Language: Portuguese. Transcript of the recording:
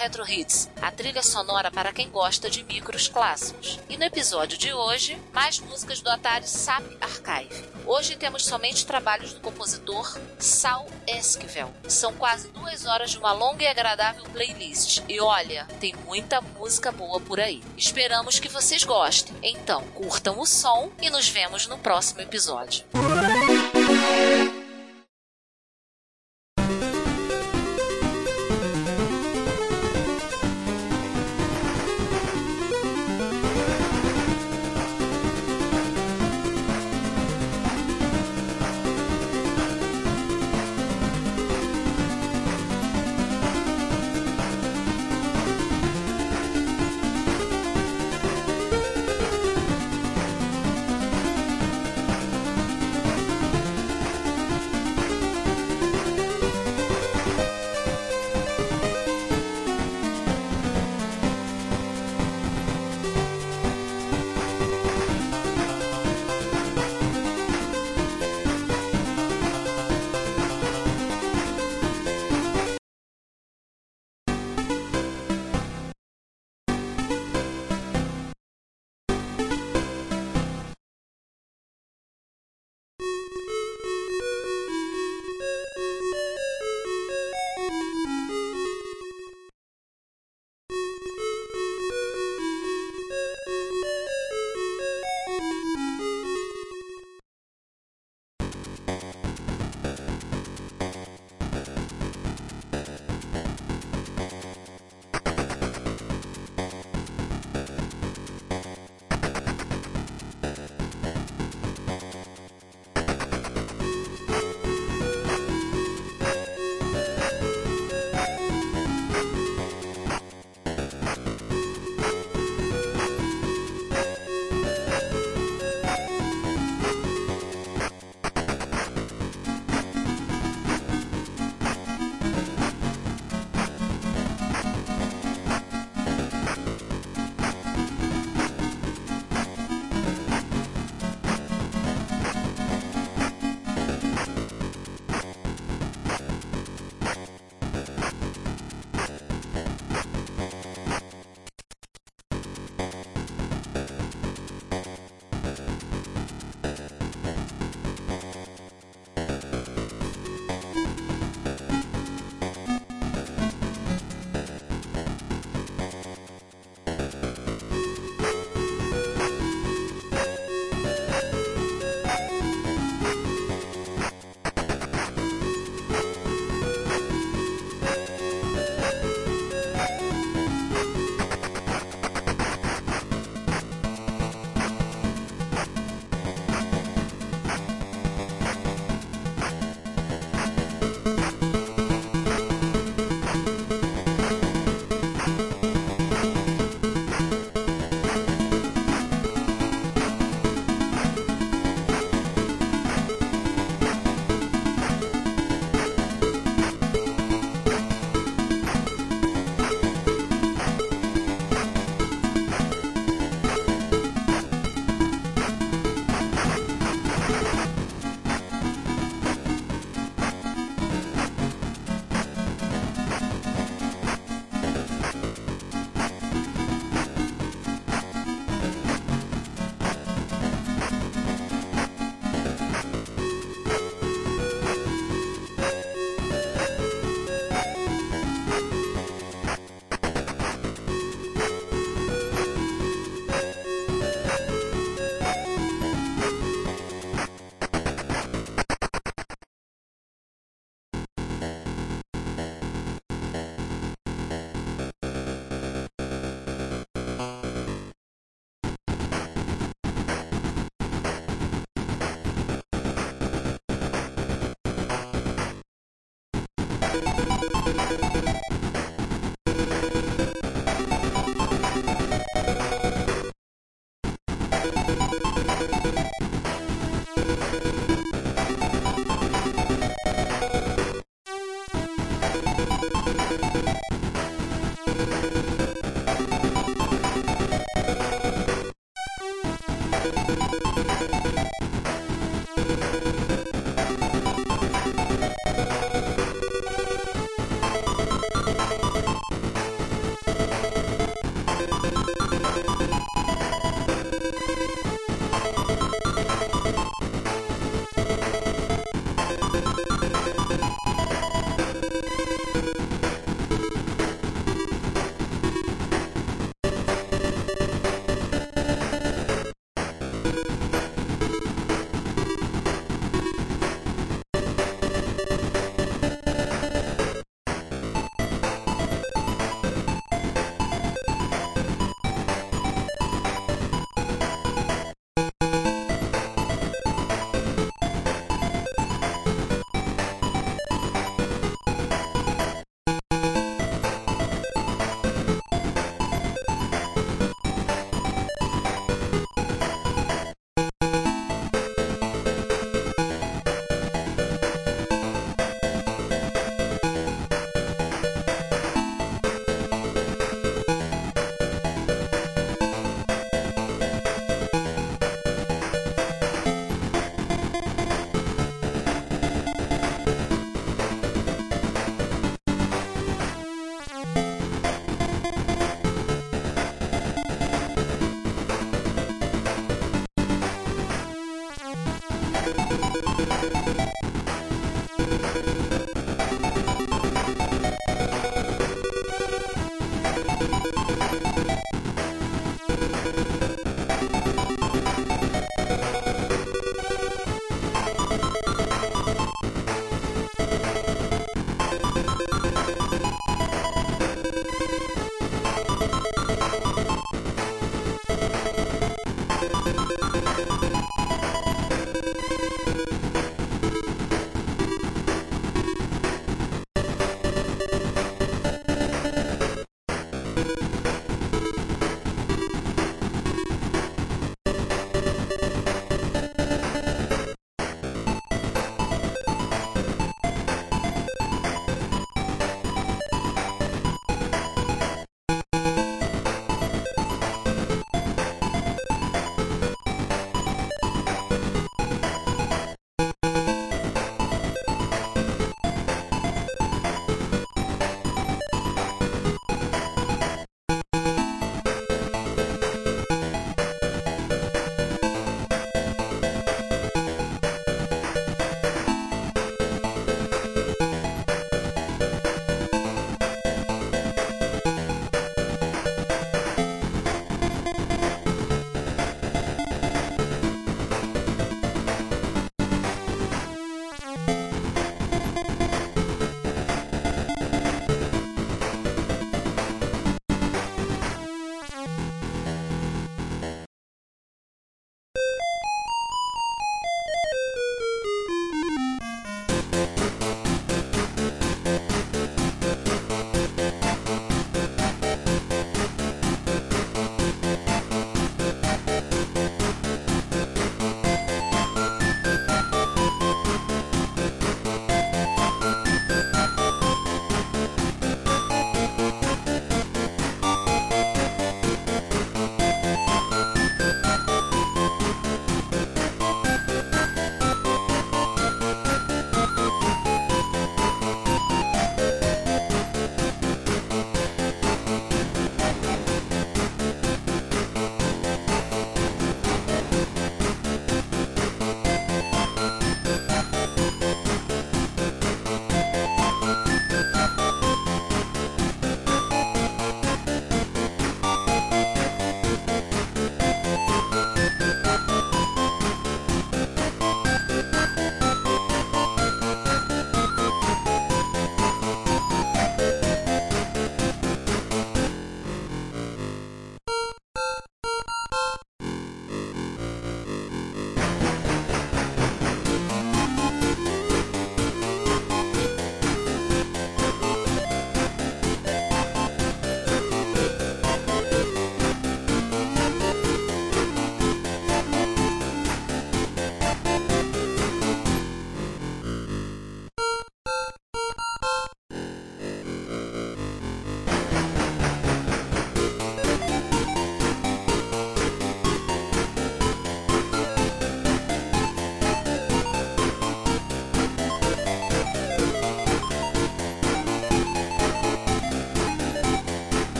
Retro Hits, a trilha sonora para quem gosta de micros clássicos. E no episódio de hoje, mais músicas do Atari SAP Archive. Hoje temos somente trabalhos do compositor Sal Esquivel. São quase duas horas de uma longa e agradável playlist. E olha, tem muita música boa por aí. Esperamos que vocês gostem. Então, curtam o som e nos vemos no próximo episódio.